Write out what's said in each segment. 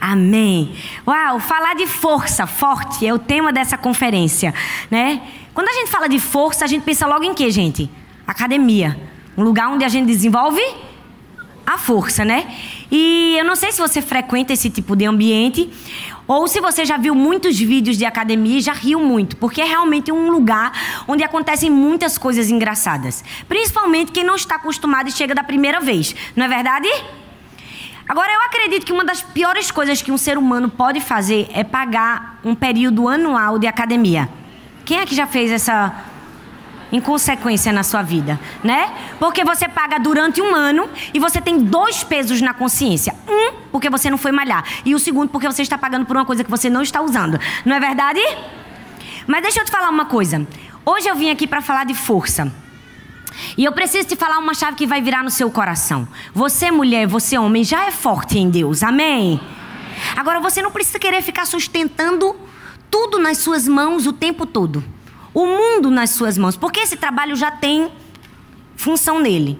Amém. Uau, falar de força, forte, é o tema dessa conferência, né? Quando a gente fala de força, a gente pensa logo em quê, gente? Academia. Um lugar onde a gente desenvolve a força, né? E eu não sei se você frequenta esse tipo de ambiente ou se você já viu muitos vídeos de academia e já riu muito, porque é realmente um lugar onde acontecem muitas coisas engraçadas. Principalmente quem não está acostumado e chega da primeira vez, não é verdade? Agora, eu acredito que uma das piores coisas que um ser humano pode fazer é pagar um período anual de academia. Quem é que já fez essa inconsequência na sua vida, né? Porque você paga durante um ano e você tem dois pesos na consciência. Um, porque você não foi malhar. E o segundo, porque você está pagando por uma coisa que você não está usando. Não é verdade? Mas deixa eu te falar uma coisa. Hoje eu vim aqui para falar de força. E eu preciso te falar uma chave que vai virar no seu coração. Você, mulher, você, homem, já é forte em Deus. Amém? Agora você não precisa querer ficar sustentando tudo nas suas mãos o tempo todo o mundo nas suas mãos, porque esse trabalho já tem função nele.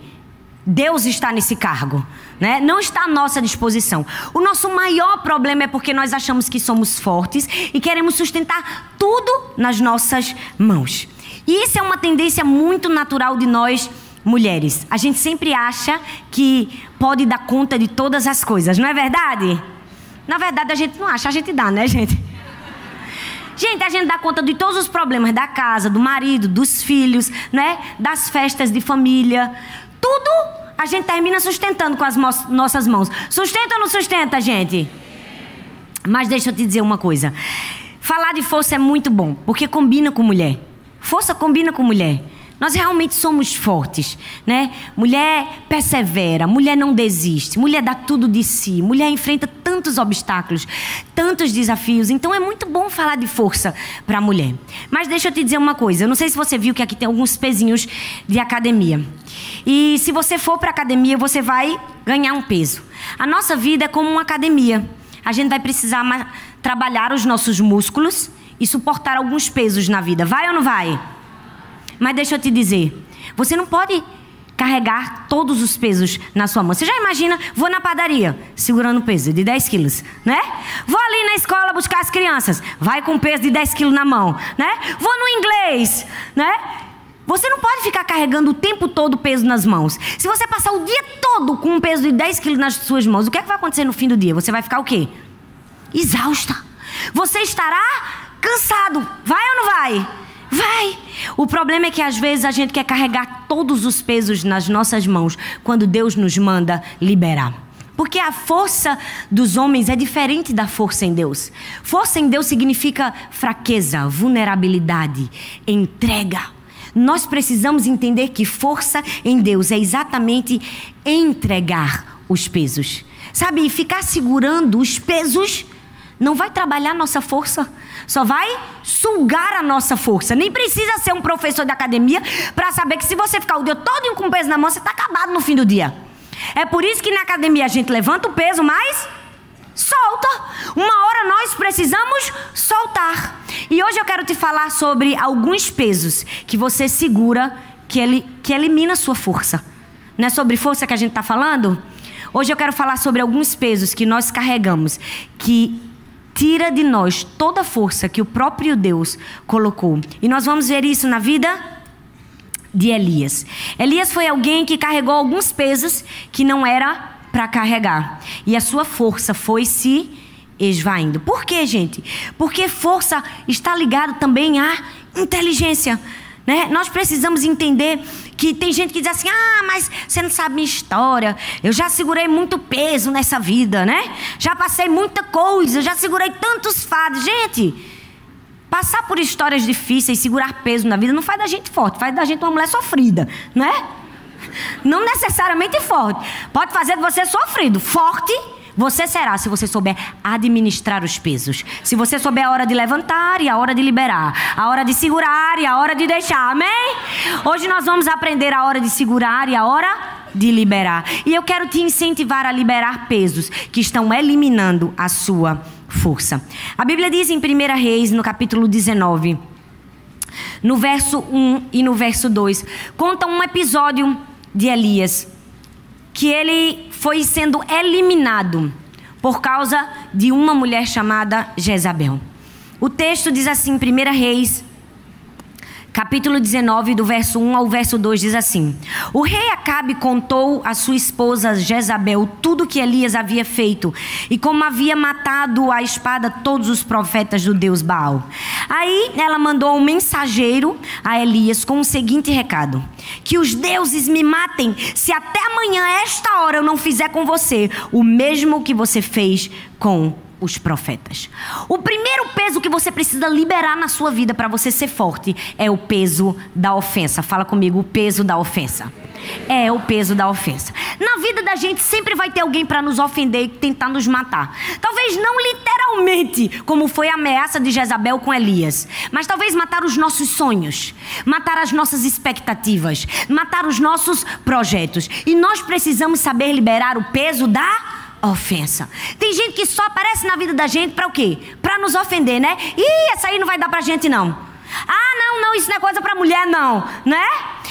Deus está nesse cargo, né? Não está à nossa disposição. O nosso maior problema é porque nós achamos que somos fortes e queremos sustentar tudo nas nossas mãos. E isso é uma tendência muito natural de nós mulheres. A gente sempre acha que pode dar conta de todas as coisas, não é verdade? Na verdade, a gente não acha, a gente dá, né, gente? Gente, a gente dá conta de todos os problemas da casa, do marido, dos filhos, né? Das festas de família. Tudo a gente termina sustentando com as nossas mãos. Sustenta ou não sustenta, gente? Mas deixa eu te dizer uma coisa. Falar de força é muito bom, porque combina com mulher. Força combina com mulher. Nós realmente somos fortes, né? Mulher persevera, mulher não desiste, mulher dá tudo de si, mulher enfrenta tantos obstáculos, tantos desafios. Então é muito bom falar de força para a mulher. Mas deixa eu te dizer uma coisa, eu não sei se você viu que aqui tem alguns pezinhos de academia. E se você for para academia, você vai ganhar um peso. A nossa vida é como uma academia. A gente vai precisar trabalhar os nossos músculos e suportar alguns pesos na vida. Vai ou não vai? Mas deixa eu te dizer, você não pode carregar todos os pesos na sua mão. Você já imagina, vou na padaria, segurando peso de 10 quilos, né? Vou ali na escola buscar as crianças, vai com peso de 10 quilos na mão, né? Vou no inglês, né? Você não pode ficar carregando o tempo todo peso nas mãos. Se você passar o dia todo com um peso de 10 quilos nas suas mãos, o que, é que vai acontecer no fim do dia? Você vai ficar o quê? Exausta. Você estará cansado. Vai ou não vai? Vai! O problema é que às vezes a gente quer carregar todos os pesos nas nossas mãos quando Deus nos manda liberar. Porque a força dos homens é diferente da força em Deus. Força em Deus significa fraqueza, vulnerabilidade, entrega. Nós precisamos entender que força em Deus é exatamente entregar os pesos. Sabe, ficar segurando os pesos não vai trabalhar nossa força, só vai sugar a nossa força. Nem precisa ser um professor de academia para saber que se você ficar o dia todo com peso na mão, você está acabado no fim do dia. É por isso que na academia a gente levanta o peso, mas solta. Uma hora nós precisamos soltar. E hoje eu quero te falar sobre alguns pesos que você segura que, ele, que elimina a sua força. Não é sobre força que a gente está falando? Hoje eu quero falar sobre alguns pesos que nós carregamos que tira de nós toda a força que o próprio Deus colocou. E nós vamos ver isso na vida de Elias. Elias foi alguém que carregou alguns pesos que não era para carregar. E a sua força foi se esvaindo. Por quê, gente? Porque força está ligado também à inteligência. Né? Nós precisamos entender que tem gente que diz assim: ah, mas você não sabe minha história. Eu já segurei muito peso nessa vida, né? Já passei muita coisa, já segurei tantos fados. Gente, passar por histórias difíceis, segurar peso na vida, não faz da gente forte, faz da gente uma mulher sofrida, né? Não necessariamente forte. Pode fazer de você sofrido. Forte você será se você souber administrar os pesos. Se você souber a hora de levantar e a hora de liberar, a hora de segurar e a hora de deixar. Amém? Hoje nós vamos aprender a hora de segurar e a hora de liberar. E eu quero te incentivar a liberar pesos que estão eliminando a sua força. A Bíblia diz em 1 Reis, no capítulo 19, no verso 1 e no verso 2, conta um episódio de Elias que ele foi sendo eliminado por causa de uma mulher chamada Jezabel. O texto diz assim, 1 Reis capítulo 19, do verso 1 ao verso 2, diz assim: O rei Acabe contou à sua esposa Jezabel tudo que Elias havia feito e como havia matado a espada todos os profetas do Deus Baal. Aí ela mandou um mensageiro a Elias com o seguinte recado: Que os deuses me matem se até amanhã, esta hora, eu não fizer com você o mesmo que você fez com os profetas. O primeiro peso que você precisa liberar na sua vida para você ser forte é o peso da ofensa. Fala comigo, o peso da ofensa. É o peso da ofensa. Na vida da gente sempre vai ter alguém para nos ofender e tentar nos matar. Talvez não literalmente, como foi a ameaça de Jezabel com Elias, mas talvez matar os nossos sonhos, matar as nossas expectativas, matar os nossos projetos. E nós precisamos saber liberar o peso da ofensa. Tem gente que só aparece na vida da gente para o quê? Para nos ofender, né? Ih, essa aí não vai dar pra gente não. Ah, não, não, isso não é coisa para mulher não, né?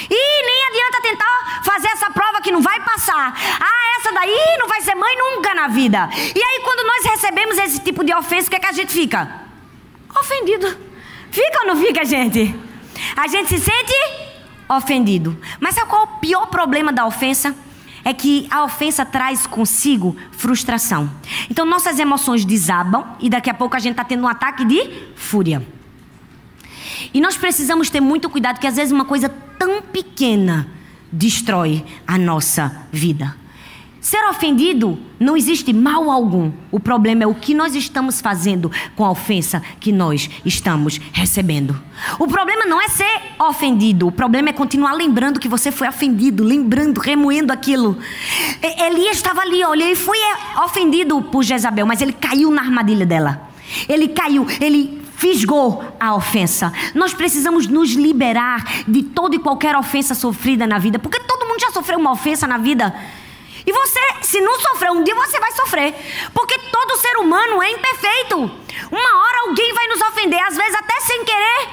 Ih, nem adianta tentar fazer essa prova que não vai passar. Ah, essa daí não vai ser mãe nunca na vida. E aí quando nós recebemos esse tipo de ofensa, o que é que a gente fica? Ofendido. Fica ou não fica, gente? A gente se sente ofendido. Mas sabe qual é o pior problema da ofensa? É que a ofensa traz consigo frustração. Então nossas emoções desabam e daqui a pouco a gente está tendo um ataque de fúria. E nós precisamos ter muito cuidado, que às vezes uma coisa tão pequena destrói a nossa vida. Ser ofendido não existe mal algum. O problema é o que nós estamos fazendo com a ofensa que nós estamos recebendo. O problema não é ser ofendido, o problema é continuar lembrando que você foi ofendido, lembrando, remoendo aquilo. Elias estava ali, olha, ele foi é, ofendido por Jezabel, mas ele caiu na armadilha dela. Ele caiu, ele fisgou a ofensa. Nós precisamos nos liberar de toda e qualquer ofensa sofrida na vida, porque todo mundo já sofreu uma ofensa na vida. E você, se não sofrer, um dia você vai sofrer. Porque todo ser humano é imperfeito. Uma hora alguém vai nos ofender, às vezes até sem querer.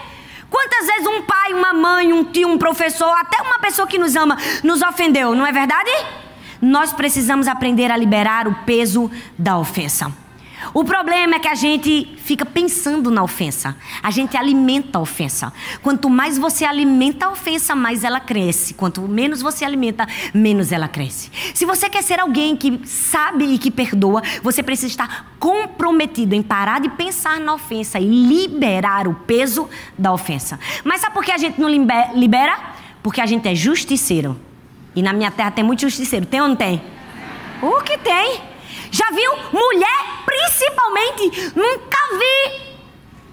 Quantas vezes um pai, uma mãe, um tio, um professor, até uma pessoa que nos ama, nos ofendeu, não é verdade? Nós precisamos aprender a liberar o peso da ofensa. O problema é que a gente fica pensando na ofensa. A gente alimenta a ofensa. Quanto mais você alimenta a ofensa, mais ela cresce. Quanto menos você alimenta, menos ela cresce. Se você quer ser alguém que sabe e que perdoa, você precisa estar comprometido em parar de pensar na ofensa e liberar o peso da ofensa. Mas sabe por que a gente não libera? Porque a gente é justiceiro. E na minha terra tem muito justiceiro. Tem ou não tem? O que tem? Já viu? Mulher, principalmente, nunca vi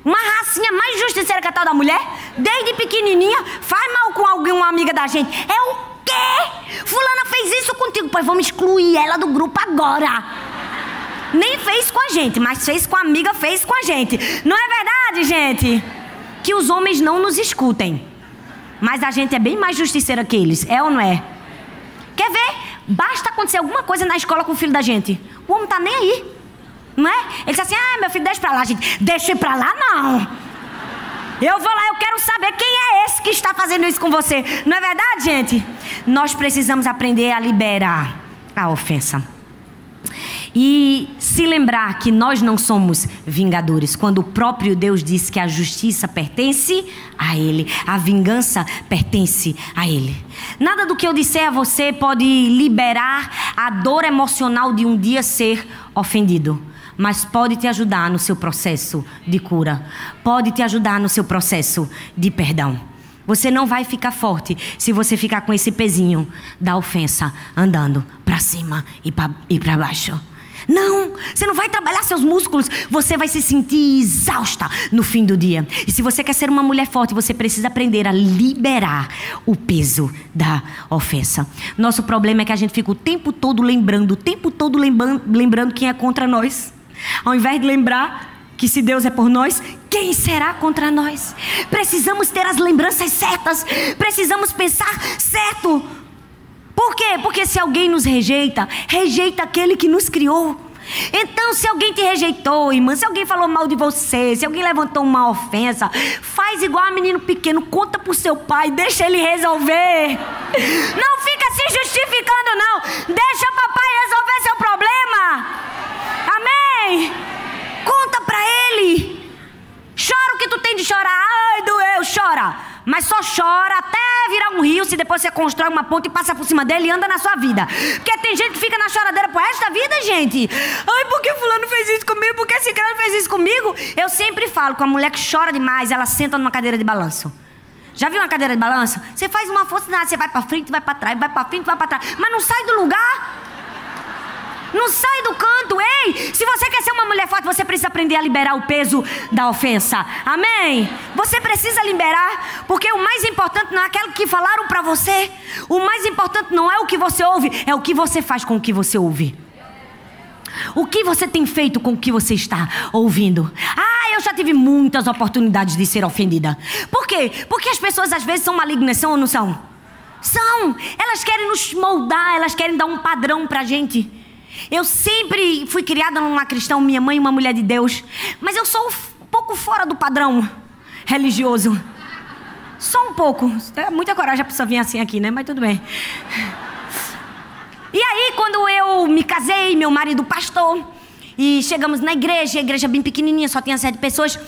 uma racinha mais justiceira que a tal da mulher. Desde pequenininha, faz mal com alguém, uma amiga da gente. É o quê? Fulana fez isso contigo. Pois vamos excluir ela do grupo agora. Nem fez com a gente, mas fez com a amiga, fez com a gente. Não é verdade, gente? Que os homens não nos escutem. Mas a gente é bem mais justiceira que eles, é ou não é? Quer ver? Basta acontecer alguma coisa na escola com o filho da gente. O homem tá nem aí. Não é? Ele diz assim: ah, meu filho, deixa pra lá, gente. Deixa pra lá, não. Eu vou lá, eu quero saber quem é esse que está fazendo isso com você. Não é verdade, gente? Nós precisamos aprender a liberar a ofensa. E se lembrar que nós não somos vingadores, quando o próprio Deus diz que a justiça pertence a Ele, a vingança pertence a Ele. Nada do que eu disser a você pode liberar a dor emocional de um dia ser ofendido mas pode te ajudar no seu processo de cura, pode te ajudar no seu processo de perdão. Você não vai ficar forte se você ficar com esse pezinho da ofensa andando para cima e para baixo. Não, você não vai trabalhar seus músculos, você vai se sentir exausta no fim do dia. E se você quer ser uma mulher forte, você precisa aprender a liberar o peso da ofensa. Nosso problema é que a gente fica o tempo todo lembrando, o tempo todo lembrando, lembrando quem é contra nós. Ao invés de lembrar que se Deus é por nós, quem será contra nós? Precisamos ter as lembranças certas, precisamos pensar certo. Por quê? Porque se alguém nos rejeita, rejeita aquele que nos criou. Então, se alguém te rejeitou, irmã, se alguém falou mal de você, se alguém levantou uma ofensa, faz igual a menino pequeno, conta pro seu pai, deixa ele resolver. Não fica se justificando, não. Deixa o papai resolver seu problema. Amém? Conta pra ele. Chora o que tu tem de chorar. Ai, doeu, chora mas só chora até virar um rio se depois você constrói uma ponte e passa por cima dele e anda na sua vida. Porque tem gente que fica na choradeira por resto da vida, gente. Ai, por que fulano fez isso comigo? Por que esse cara fez isso comigo? Eu sempre falo, com a mulher que chora demais, ela senta numa cadeira de balanço. Já viu uma cadeira de balanço? Você faz uma força nada, você vai para frente, vai para trás, vai para frente, vai para trás, mas não sai do lugar. Não sai do canto, ei! Se você quer ser uma mulher forte, você precisa aprender a liberar o peso da ofensa. Amém? Você precisa liberar, porque o mais importante não é aquilo que falaram para você. O mais importante não é o que você ouve, é o que você faz com o que você ouve. O que você tem feito com o que você está ouvindo? Ah, eu já tive muitas oportunidades de ser ofendida. Por quê? Porque as pessoas às vezes são malignas, são ou não são? São. Elas querem nos moldar, elas querem dar um padrão pra gente. Eu sempre fui criada numa cristã, minha mãe uma mulher de Deus, mas eu sou um pouco fora do padrão religioso. Só um pouco. É muita coragem a pessoa vir assim aqui, né? Mas tudo bem. E aí, quando eu me casei, meu marido pastor, e chegamos na igreja, a igreja bem pequenininha, só tinha sete pessoas.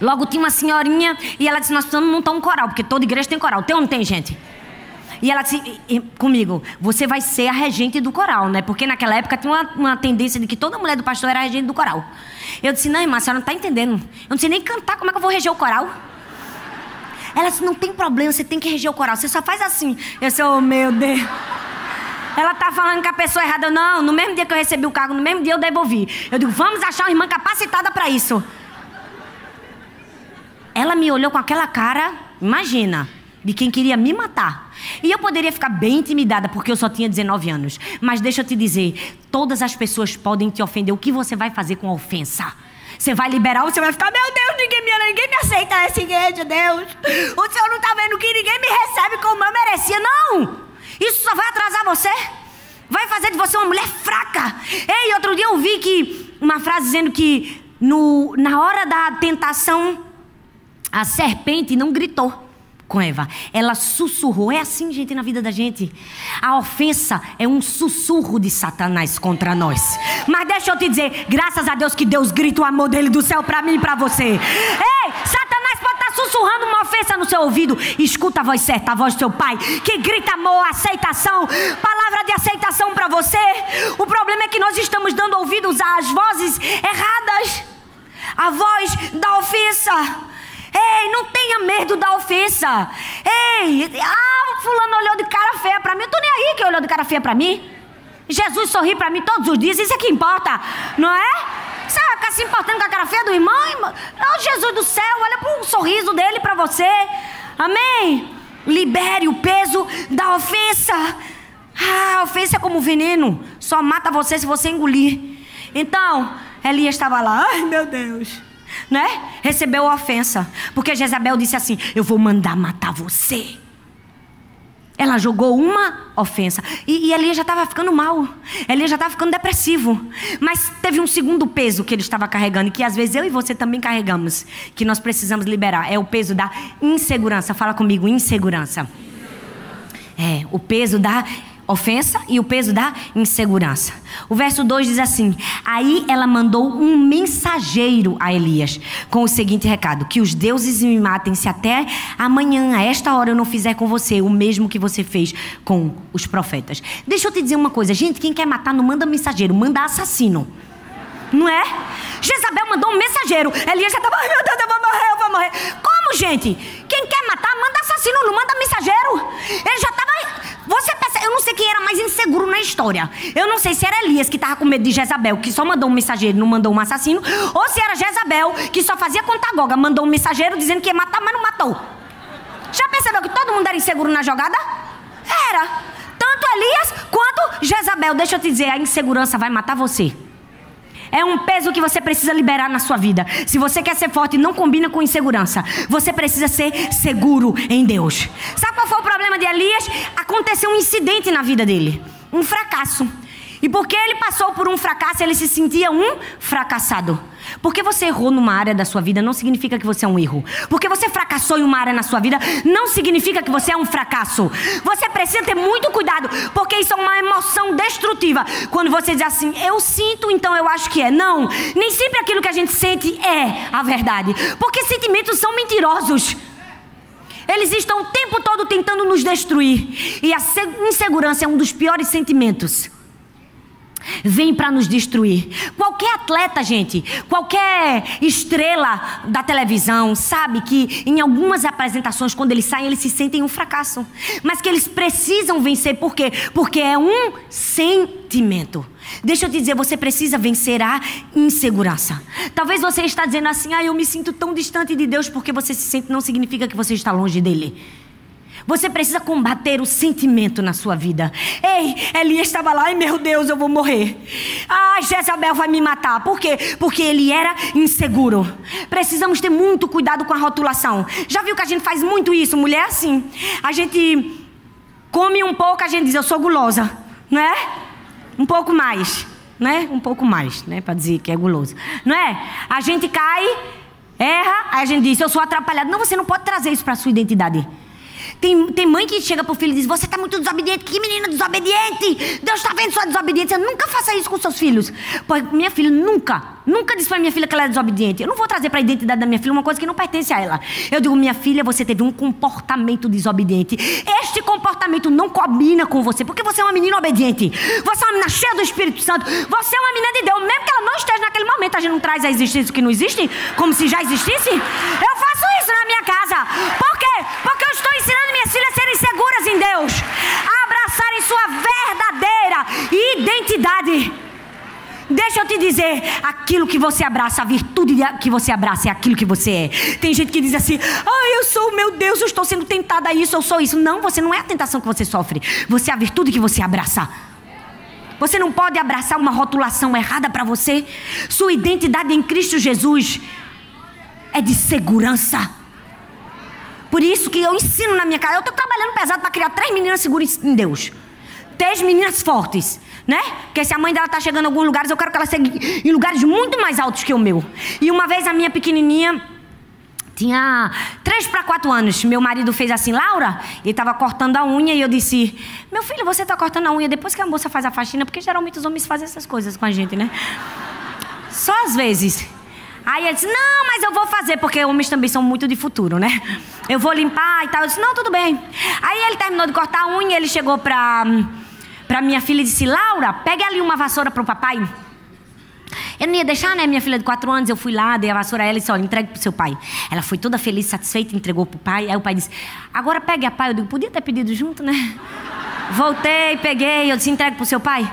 Logo tinha uma senhorinha e ela disse: Nós precisamos montar um coral, porque toda igreja tem coral. Tem ou não tem, gente? E ela disse comigo: Você vai ser a regente do coral, né? Porque naquela época tinha uma, uma tendência de que toda mulher do pastor era regente do coral. Eu disse: Não, irmã, a senhora não está entendendo. Eu não sei nem cantar, como é que eu vou reger o coral? Ela disse: Não tem problema, você tem que reger o coral. Você só faz assim. Eu disse: Oh, meu Deus. Ela tá falando com a pessoa errada. não, no mesmo dia que eu recebi o cargo, no mesmo dia eu devolvi. Eu digo, vamos achar uma irmã capacitada para isso. Ela me olhou com aquela cara, imagina, de quem queria me matar. E eu poderia ficar bem intimidada porque eu só tinha 19 anos. Mas deixa eu te dizer, todas as pessoas podem te ofender. O que você vai fazer com a ofensa? Você vai liberar ou você vai ficar, meu Deus, ninguém me ama, ninguém me aceita nessa igreja, Deus. O Senhor não está vendo que ninguém me recebe como eu merecia. Não! Isso só vai atrasar você. Vai fazer de você uma mulher fraca. Ei, outro dia eu vi que uma frase dizendo que no, na hora da tentação a serpente não gritou com Eva. Ela sussurrou. É assim, gente, na vida da gente. A ofensa é um sussurro de Satanás contra nós. Mas deixa eu te dizer, graças a Deus que Deus grita o amor dele do céu para mim e para você. Ei, Satanás pode estar tá sussurrando uma ofensa no seu ouvido. Escuta a voz certa, a voz do seu pai, que grita amor, aceitação, palavra de aceitação para você. O problema é que nós estamos dando ouvidos às vozes erradas. A voz da ofensa. Ei, não tenha medo da ofensa. Ei, ah, fulano olhou de cara feia para mim. Eu tô nem aí que olhou de cara feia para mim. Jesus sorri para mim todos os dias, isso é que importa, não é? Você vai ficar se importando com a cara feia do irmão? Oh, Jesus do céu, olha para o sorriso dele para você. Amém? Libere o peso da ofensa. Ah, a ofensa é como veneno, só mata você se você engolir. Então, Elias estava lá, ai meu Deus né? Recebeu a ofensa. Porque Jezabel disse assim: Eu vou mandar matar você. Ela jogou uma ofensa. E, e Elias já estava ficando mal. Elias já estava ficando depressivo. Mas teve um segundo peso que ele estava carregando, que às vezes eu e você também carregamos, que nós precisamos liberar. É o peso da insegurança. Fala comigo, insegurança. É, o peso da ofensa e o peso da insegurança. O verso 2 diz assim: Aí ela mandou um mensageiro a Elias com o seguinte recado: Que os deuses me matem se até amanhã, a esta hora, eu não fizer com você o mesmo que você fez com os profetas. Deixa eu te dizer uma coisa, gente: quem quer matar não manda mensageiro, manda assassino. Não é? Jezabel mandou um mensageiro. Elias já estava, meu Deus, eu vou morrer, eu vou morrer. Como, gente? Quem quer matar, manda assassino, não manda mensageiro. Ele já estava você percebe, eu não sei quem era mais inseguro na história. Eu não sei se era Elias que estava com medo de Jezabel, que só mandou um mensageiro, não mandou um assassino, ou se era Jezabel que só fazia contagoga, mandou um mensageiro dizendo que ia matar, mas não matou. Já percebeu que todo mundo era inseguro na jogada? Era. Tanto Elias quanto Jezabel. Deixa eu te dizer, a insegurança vai matar você. É um peso que você precisa liberar na sua vida. Se você quer ser forte, não combina com insegurança. Você precisa ser seguro em Deus. Sabe qual foi o problema de Elias? Aconteceu um incidente na vida dele. Um fracasso. E porque ele passou por um fracasso, ele se sentia um fracassado. Porque você errou numa área da sua vida não significa que você é um erro. Porque você fracassou em uma área na sua vida não significa que você é um fracasso. Você precisa ter muito cuidado, porque isso é uma emoção destrutiva. Quando você diz assim, eu sinto, então eu acho que é. Não, nem sempre aquilo que a gente sente é a verdade. Porque sentimentos são mentirosos. Eles estão o tempo todo tentando nos destruir. E a insegurança é um dos piores sentimentos vem para nos destruir. Qualquer atleta, gente, qualquer estrela da televisão, sabe que em algumas apresentações, quando eles saem, eles se sentem um fracasso. Mas que eles precisam vencer, por quê? Porque é um sentimento. Deixa eu te dizer, você precisa vencer a insegurança. Talvez você está dizendo assim, ah, eu me sinto tão distante de Deus porque você se sente, não significa que você está longe dele. Você precisa combater o sentimento na sua vida. Ei, Elias estava lá, e meu Deus, eu vou morrer. Ah, Jezabel vai me matar. Por quê? Porque ele era inseguro. Precisamos ter muito cuidado com a rotulação. Já viu que a gente faz muito isso, mulher assim? A gente come um pouco, a gente diz, eu sou gulosa, não é? Um pouco mais, né? Um pouco mais, né? Para dizer que é guloso, não é? A gente cai, erra, aí a gente diz, eu sou atrapalhado. Não, você não pode trazer isso para sua identidade. Tem, tem mãe que chega pro filho e diz: Você está muito desobediente. Que menina desobediente! Deus está vendo sua desobediência. Nunca faça isso com seus filhos. Pois minha filha nunca, nunca disse para minha filha que ela é desobediente. Eu não vou trazer para a identidade da minha filha uma coisa que não pertence a ela. Eu digo: Minha filha, você teve um comportamento desobediente. Este comportamento não combina com você, porque você é uma menina obediente. Você é uma menina cheia do Espírito Santo. Você é uma menina de Deus. Mesmo que ela não esteja naquele momento, a gente não traz a existência que não existe, como se já existisse. Eu faço isso na minha casa. Por quê? Porque eu estou ensinando minhas filhas a serem seguras em Deus, a abraçarem sua verdadeira identidade. Deixa eu te dizer, aquilo que você abraça, a virtude que você abraça é aquilo que você é. Tem gente que diz assim: ah, eu sou, meu Deus, eu estou sendo tentada a isso, eu sou isso. Não, você não é a tentação que você sofre, você é a virtude que você abraça. Você não pode abraçar uma rotulação errada para você. Sua identidade em Cristo Jesus é de segurança. Por isso que eu ensino na minha casa. Eu estou trabalhando pesado para criar três meninas seguras em Deus. Três meninas fortes, né? Porque se a mãe dela está chegando em alguns lugares, eu quero que ela chegue em lugares muito mais altos que o meu. E uma vez a minha pequenininha tinha três para quatro anos. Meu marido fez assim, Laura, ele estava cortando a unha e eu disse: Meu filho, você está cortando a unha depois que a moça faz a faxina, porque geralmente os homens fazem essas coisas com a gente, né? Só às vezes. Aí ele disse: Não, mas eu vou fazer, porque homens também são muito de futuro, né? Eu vou limpar e tal. Eu disse: Não, tudo bem. Aí ele terminou de cortar a unha, ele chegou pra, pra minha filha e disse: Laura, pega ali uma vassoura pro papai. Eu não ia deixar, né? Minha filha de 4 anos, eu fui lá, dei a vassoura a ela e disse: Olha, entregue pro seu pai. Ela foi toda feliz, satisfeita, entregou pro pai. Aí o pai disse: Agora pegue a pai. Eu digo: Podia ter pedido junto, né? Voltei, peguei, eu disse: Entregue pro seu pai.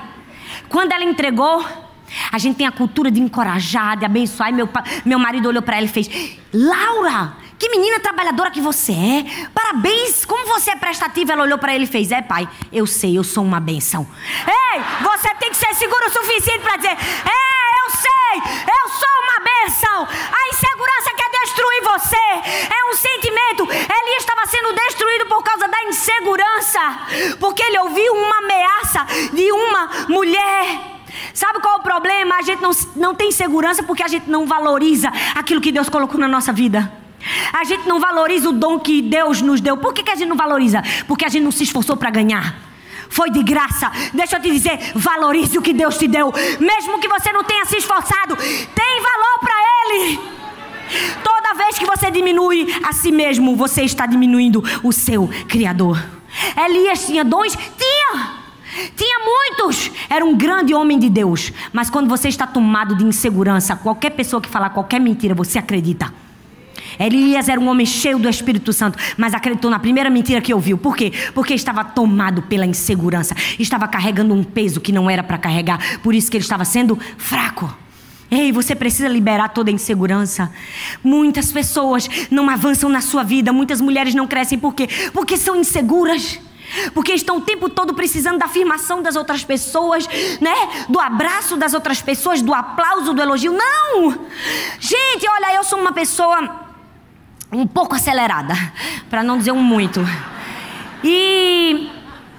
Quando ela entregou, a gente tem a cultura de encorajar, de abençoar. E meu, meu marido olhou para ela e fez: Laura, que menina trabalhadora que você é. Parabéns, como você é prestativa. Ela olhou para ele e fez: É, pai, eu sei, eu sou uma benção. Ei, você tem que ser seguro o suficiente para dizer: É, eu sei, eu sou uma benção. A insegurança quer destruir você. É um sentimento. Ele estava sendo destruído por causa da insegurança. Porque ele ouviu uma ameaça de uma mulher. Sabe qual é o problema? A gente não, não tem segurança porque a gente não valoriza aquilo que Deus colocou na nossa vida. A gente não valoriza o dom que Deus nos deu. Por que, que a gente não valoriza? Porque a gente não se esforçou para ganhar. Foi de graça. Deixa eu te dizer, valorize o que Deus te deu. Mesmo que você não tenha se esforçado, tem valor para Ele. Toda vez que você diminui a si mesmo, você está diminuindo o seu Criador. Elias tinha dons? Tinha. Tinha muitos. Era um grande homem de Deus. Mas quando você está tomado de insegurança, qualquer pessoa que falar qualquer mentira, você acredita. Elias era um homem cheio do Espírito Santo, mas acreditou na primeira mentira que ouviu. Por quê? Porque estava tomado pela insegurança. Estava carregando um peso que não era para carregar. Por isso que ele estava sendo fraco. Ei, você precisa liberar toda a insegurança. Muitas pessoas não avançam na sua vida, muitas mulheres não crescem por quê? Porque são inseguras. Porque estão o tempo todo precisando da afirmação das outras pessoas, né? Do abraço das outras pessoas, do aplauso, do elogio. Não! Gente, olha, eu sou uma pessoa um pouco acelerada, para não dizer um muito. E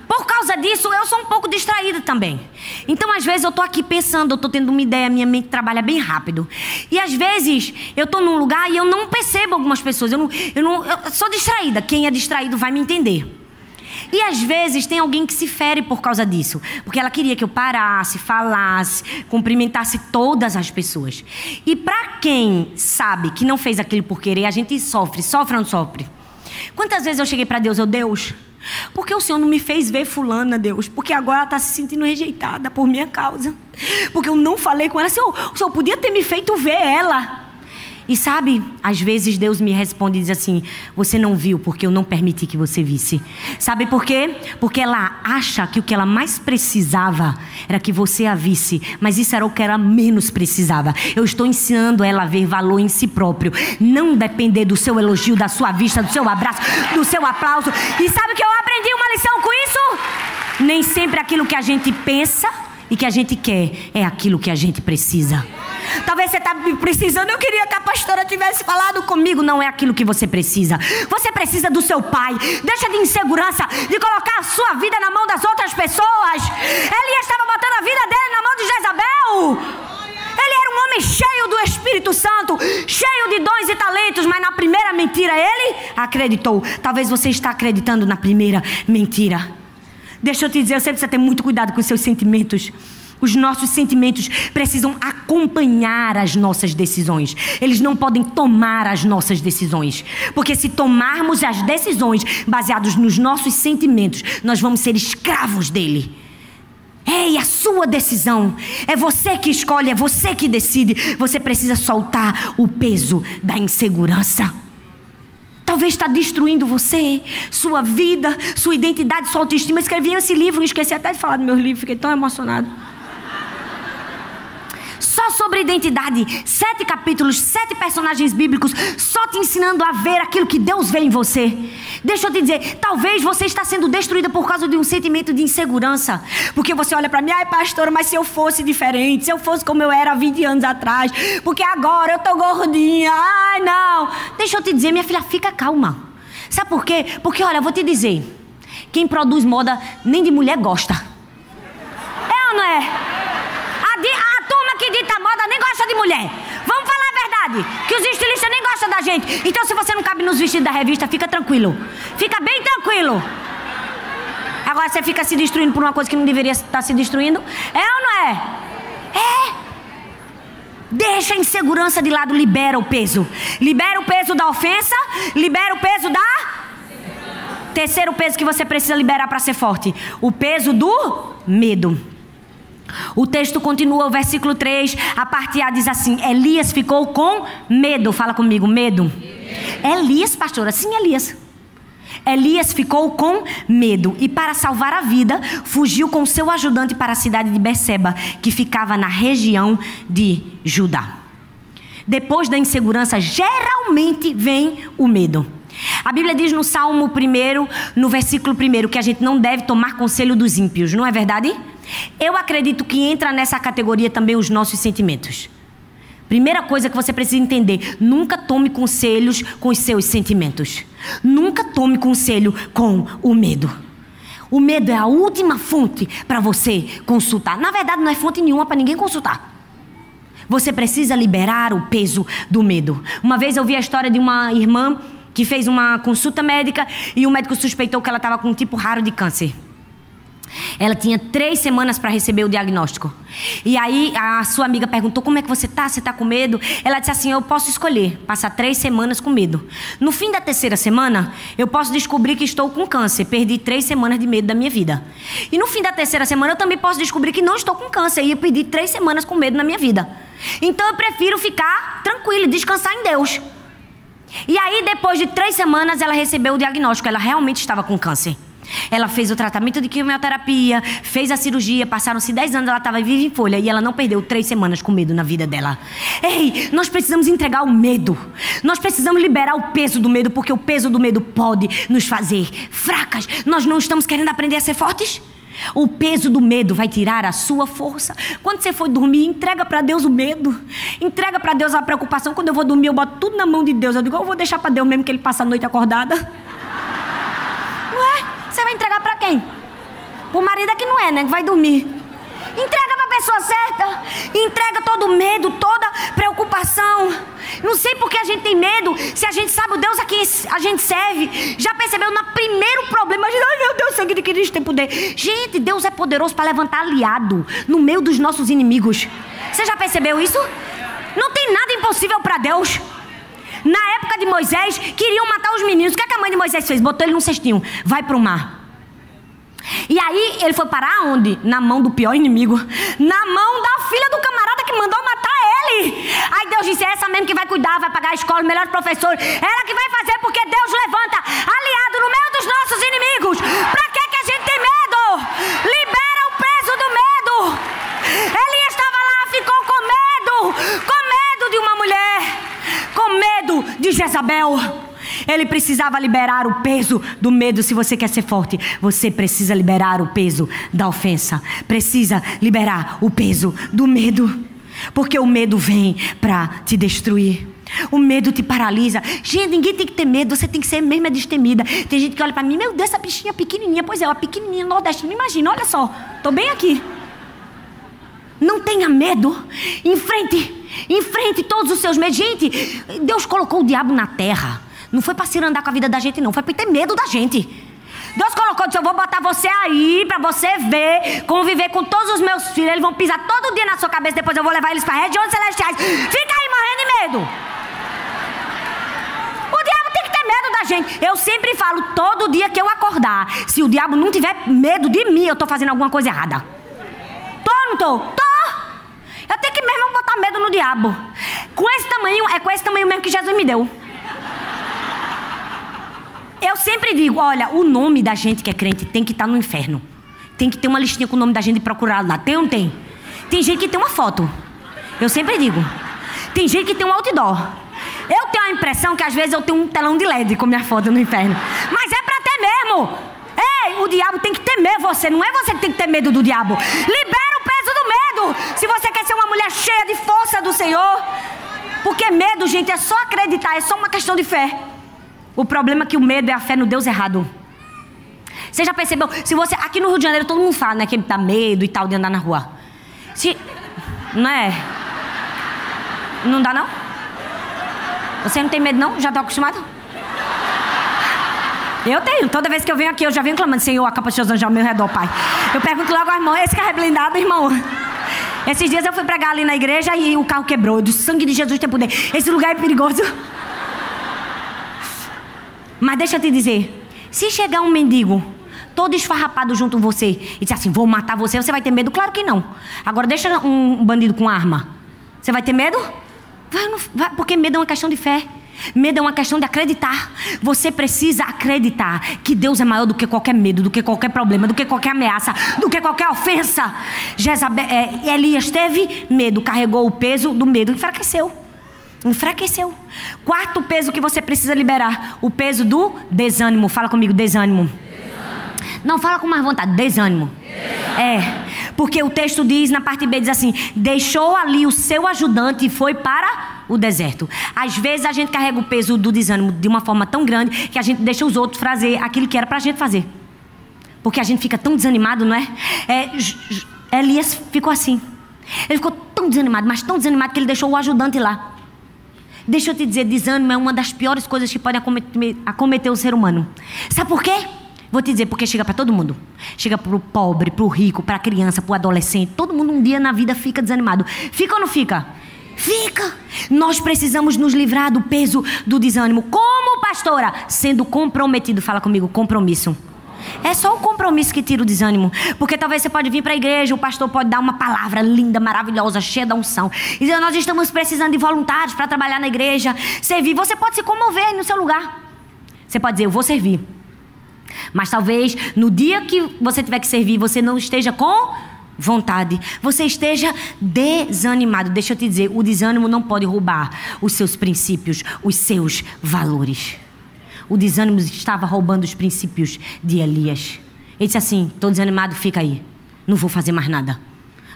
por causa disso, eu sou um pouco distraída também. Então, às vezes, eu estou aqui pensando, eu estou tendo uma ideia, minha mente trabalha bem rápido. E às vezes, eu estou num lugar e eu não percebo algumas pessoas. Eu, não, eu, não, eu sou distraída. Quem é distraído vai me entender. E às vezes tem alguém que se fere por causa disso, porque ela queria que eu parasse, falasse, cumprimentasse todas as pessoas. E para quem sabe que não fez aquilo por querer, a gente sofre, sofre ou não sofre? Quantas vezes eu cheguei para Deus, eu, Deus, por que o Senhor não me fez ver fulana, Deus? Porque agora ela está se sentindo rejeitada por minha causa. Porque eu não falei com ela. Senhor, o Senhor podia ter me feito ver ela. E sabe, às vezes Deus me responde e diz assim: Você não viu porque eu não permiti que você visse. Sabe por quê? Porque ela acha que o que ela mais precisava era que você a visse, mas isso era o que ela menos precisava. Eu estou ensinando ela a ver valor em si próprio, não depender do seu elogio, da sua vista, do seu abraço, do seu aplauso. E sabe que eu aprendi uma lição com isso? Nem sempre aquilo que a gente pensa e que a gente quer é aquilo que a gente precisa. Talvez você está precisando. Eu queria que a pastora tivesse falado comigo. Não é aquilo que você precisa. Você precisa do seu pai. Deixa de insegurança, de colocar a sua vida na mão das outras pessoas. Elias estava botando a vida dele na mão de Jezabel. Ele era um homem cheio do Espírito Santo, cheio de dons e talentos, mas na primeira mentira ele acreditou. Talvez você está acreditando na primeira mentira. Deixa eu te dizer, você precisa ter muito cuidado com os seus sentimentos. Os nossos sentimentos precisam acompanhar as nossas decisões. Eles não podem tomar as nossas decisões. Porque se tomarmos as decisões baseadas nos nossos sentimentos, nós vamos ser escravos dele. Ei, a sua decisão. É você que escolhe, é você que decide. Você precisa soltar o peso da insegurança. Talvez está destruindo você, sua vida, sua identidade, sua autoestima. Escrevi esse livro, esqueci até de falar do meu livro, fiquei tão emocionado só sobre identidade. Sete capítulos, sete personagens bíblicos, só te ensinando a ver aquilo que Deus vê em você. Deixa eu te dizer, talvez você está sendo destruída por causa de um sentimento de insegurança. Porque você olha para mim, ai pastora, mas se eu fosse diferente, se eu fosse como eu era há 20 anos atrás, porque agora eu tô gordinha, ai não. Deixa eu te dizer, minha filha, fica calma. Sabe por quê? Porque olha, eu vou te dizer, quem produz moda nem de mulher gosta. É ou não é? A, de, que dita moda nem gosta de mulher. Vamos falar a verdade. Que os estilistas nem gostam da gente. Então, se você não cabe nos vestidos da revista, fica tranquilo. Fica bem tranquilo. Agora você fica se destruindo por uma coisa que não deveria estar se destruindo. É ou não é? É. Deixa a insegurança de lado, libera o peso. Libera o peso da ofensa, libera o peso da. Terceiro peso que você precisa liberar para ser forte: o peso do medo. O texto continua, o versículo 3, a parte A diz assim: Elias ficou com medo. Fala comigo, medo. Elias, pastora, sim, Elias. Elias ficou com medo e, para salvar a vida, fugiu com seu ajudante para a cidade de Beceba, que ficava na região de Judá. Depois da insegurança, geralmente vem o medo. A Bíblia diz no Salmo 1, no versículo 1, que a gente não deve tomar conselho dos ímpios, não é verdade? Eu acredito que entra nessa categoria também os nossos sentimentos. Primeira coisa que você precisa entender: nunca tome conselhos com os seus sentimentos. Nunca tome conselho com o medo. O medo é a última fonte para você consultar. Na verdade, não é fonte nenhuma para ninguém consultar. Você precisa liberar o peso do medo. Uma vez eu vi a história de uma irmã que fez uma consulta médica e o médico suspeitou que ela estava com um tipo raro de câncer. Ela tinha três semanas para receber o diagnóstico. E aí a sua amiga perguntou: Como é que você tá? Você tá com medo? Ela disse assim: Eu posso escolher passar três semanas com medo. No fim da terceira semana, eu posso descobrir que estou com câncer. Perdi três semanas de medo da minha vida. E no fim da terceira semana, eu também posso descobrir que não estou com câncer. E eu perdi três semanas com medo na minha vida. Então eu prefiro ficar tranquila e descansar em Deus. E aí, depois de três semanas, ela recebeu o diagnóstico. Ela realmente estava com câncer. Ela fez o tratamento de quimioterapia, fez a cirurgia, passaram-se 10 anos, ela estava viva em folha e ela não perdeu três semanas com medo na vida dela. Ei, nós precisamos entregar o medo. Nós precisamos liberar o peso do medo, porque o peso do medo pode nos fazer fracas. Nós não estamos querendo aprender a ser fortes? O peso do medo vai tirar a sua força. Quando você for dormir, entrega para Deus o medo. Entrega para Deus a preocupação. Quando eu vou dormir, eu boto tudo na mão de Deus. Eu digo, eu vou deixar para Deus mesmo que ele passa a noite acordada. Vai entregar para quem? O marido é que não é, né? Que vai dormir. Entrega para a pessoa certa. Entrega todo medo, toda preocupação. Não sei por que a gente tem medo. Se a gente sabe o Deus a quem a gente serve. Já percebeu no primeiro problema? A gente, ai meu Deus, sangue de Cristo tem poder. Gente, Deus é poderoso para levantar aliado no meio dos nossos inimigos. Você já percebeu isso? Não tem nada impossível para Deus. Na época de Moisés, queriam matar os meninos. O que, é que a mãe de Moisés fez? Botou ele num cestinho. Vai para o mar. E aí ele foi parar onde? Na mão do pior inimigo. Na mão da filha do camarada que mandou matar ele. Aí Deus disse: é essa mesmo que vai cuidar, vai pagar a escola, o melhor professor. Ela que vai fazer, porque Deus levanta aliado no meio dos nossos inimigos. Pra que, que a gente tem medo? Libera o peso do medo. Ele estava lá, ficou com medo. Com medo de uma mulher. Com medo de Jezabel. Ele precisava liberar o peso do medo. Se você quer ser forte, você precisa liberar o peso da ofensa. Precisa liberar o peso do medo. Porque o medo vem para te destruir. O medo te paralisa. Gente, ninguém tem que ter medo, você tem que ser mesmo destemida. Tem gente que olha para mim, meu Deus, essa bichinha pequenininha. Pois é, uma pequenininha nordeste. Não imagina, olha só, tô bem aqui. Não tenha medo. Enfrente, enfrente todos os seus medos. Gente, Deus colocou o diabo na terra não foi para se andar com a vida da gente, não. Foi para ter medo da gente. Deus colocou, disse: Eu vou botar você aí para você ver, conviver com todos os meus filhos. Eles vão pisar todo dia na sua cabeça. Depois eu vou levar eles para regiões celestiais. Fica aí morrendo de medo. O diabo tem que ter medo da gente. Eu sempre falo, todo dia que eu acordar, se o diabo não tiver medo de mim, eu tô fazendo alguma coisa errada. Tô ou não tô? Tô. Eu tenho que mesmo botar medo no diabo. Com esse tamanho, é com esse tamanho mesmo que Jesus me deu. Eu sempre digo, olha, o nome da gente que é crente tem que estar tá no inferno. Tem que ter uma listinha com o nome da gente procurado lá. Tem ou não tem? Tem gente que tem uma foto. Eu sempre digo. Tem gente que tem um outdoor. Eu tenho a impressão que às vezes eu tenho um telão de LED com minha foto no inferno. Mas é pra ter mesmo. Ei, o diabo tem que temer você. Não é você que tem que ter medo do diabo. Libera o peso do medo. Se você quer ser uma mulher cheia de força do Senhor. Porque medo, gente, é só acreditar. É só uma questão de fé. O problema é que o medo é a fé no Deus errado. Você já percebeu? Se você aqui no Rio de Janeiro todo mundo fala, né, que dá medo e tal de andar na rua. Se não é? Não dá não? Você não tem medo não? Já está acostumado? Eu tenho. Toda vez que eu venho aqui, eu já venho clamando, Senhor, acaba de seus anjos ao meu redor, Pai. Eu pergunto logo ao irmão, esse carro é blindado, irmão? Esses dias eu fui pregar ali na igreja e o carro quebrou. Do sangue de Jesus tem poder. Esse lugar é perigoso. Mas deixa eu te dizer: se chegar um mendigo todo esfarrapado junto com você e disser assim, vou matar você, você vai ter medo? Claro que não. Agora deixa um bandido com arma. Você vai ter medo? Vai, não, vai, porque medo é uma questão de fé. Medo é uma questão de acreditar. Você precisa acreditar que Deus é maior do que qualquer medo, do que qualquer problema, do que qualquer ameaça, do que qualquer ofensa. É, Elias teve medo, carregou o peso do medo, enfraqueceu. Enfraqueceu. Quarto peso que você precisa liberar: o peso do desânimo. Fala comigo, desânimo. desânimo. Não, fala com mais vontade, desânimo. desânimo. É, porque o texto diz, na parte B, diz assim: deixou ali o seu ajudante e foi para o deserto. Às vezes a gente carrega o peso do desânimo de uma forma tão grande que a gente deixa os outros fazer aquilo que era para a gente fazer. Porque a gente fica tão desanimado, não é? é Elias ficou assim. Ele ficou tão desanimado, mas tão desanimado que ele deixou o ajudante lá. Deixa eu te dizer, desânimo é uma das piores coisas que pode acometer, acometer o ser humano. Sabe por quê? Vou te dizer, porque chega para todo mundo. Chega para o pobre, para o rico, para a criança, para o adolescente. Todo mundo um dia na vida fica desanimado. Fica ou não fica? Fica. Nós precisamos nos livrar do peso do desânimo. Como, pastora? Sendo comprometido. Fala comigo, compromisso. É só o compromisso que tira o desânimo. Porque talvez você pode vir para a igreja, o pastor pode dar uma palavra linda, maravilhosa, cheia da unção. E nós estamos precisando de voluntários para trabalhar na igreja, servir. Você pode se comover no seu lugar. Você pode dizer, eu vou servir. Mas talvez no dia que você tiver que servir, você não esteja com vontade. Você esteja desanimado. Deixa eu te dizer, o desânimo não pode roubar os seus princípios, os seus valores. O desânimo estava roubando os princípios de Elias. Ele disse assim: estou desanimado, fica aí. Não vou fazer mais nada.